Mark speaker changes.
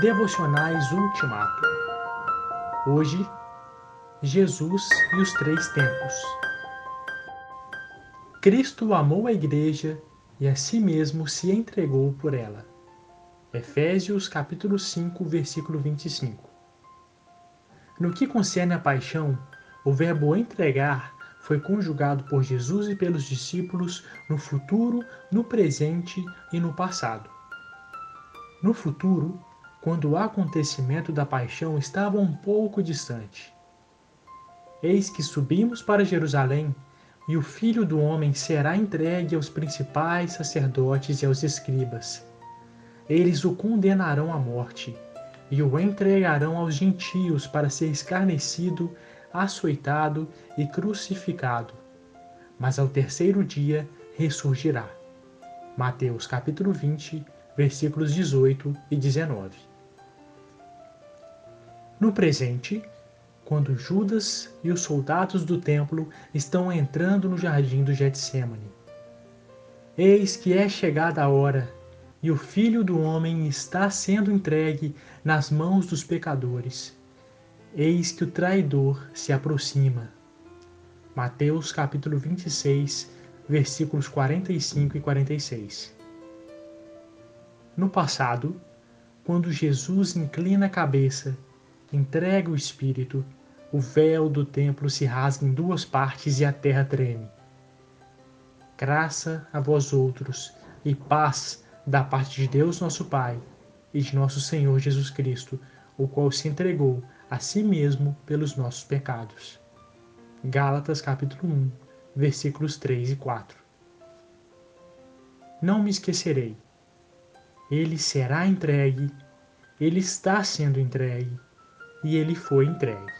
Speaker 1: Devocionais Ultimato. Hoje, Jesus e os três tempos. Cristo amou a igreja e a si mesmo se entregou por ela. Efésios capítulo 5, versículo 25. No que concerne a paixão, o verbo entregar foi conjugado por Jesus e pelos discípulos no futuro, no presente e no passado. No futuro, quando o acontecimento da paixão estava um pouco distante. Eis que subimos para Jerusalém, e o Filho do Homem será entregue aos principais sacerdotes e aos escribas. Eles o condenarão à morte e o entregarão aos gentios para ser escarnecido, açoitado e crucificado. Mas ao terceiro dia ressurgirá. Mateus capítulo 20, versículos 18 e 19. No presente, quando Judas e os soldados do templo estão entrando no jardim do Getsemane. Eis que é chegada a hora, e o Filho do homem está sendo entregue nas mãos dos pecadores. Eis que o traidor se aproxima. Mateus capítulo 26, versículos 45 e 46. No passado, quando Jesus inclina a cabeça entrega o Espírito, o véu do templo se rasga em duas partes e a terra treme. Graça a vós outros e paz da parte de Deus nosso Pai e de nosso Senhor Jesus Cristo, o qual se entregou a si mesmo pelos nossos pecados. Gálatas capítulo 1, versículos 3 e 4. Não me esquecerei. Ele será entregue, ele está sendo entregue e ele foi entregue.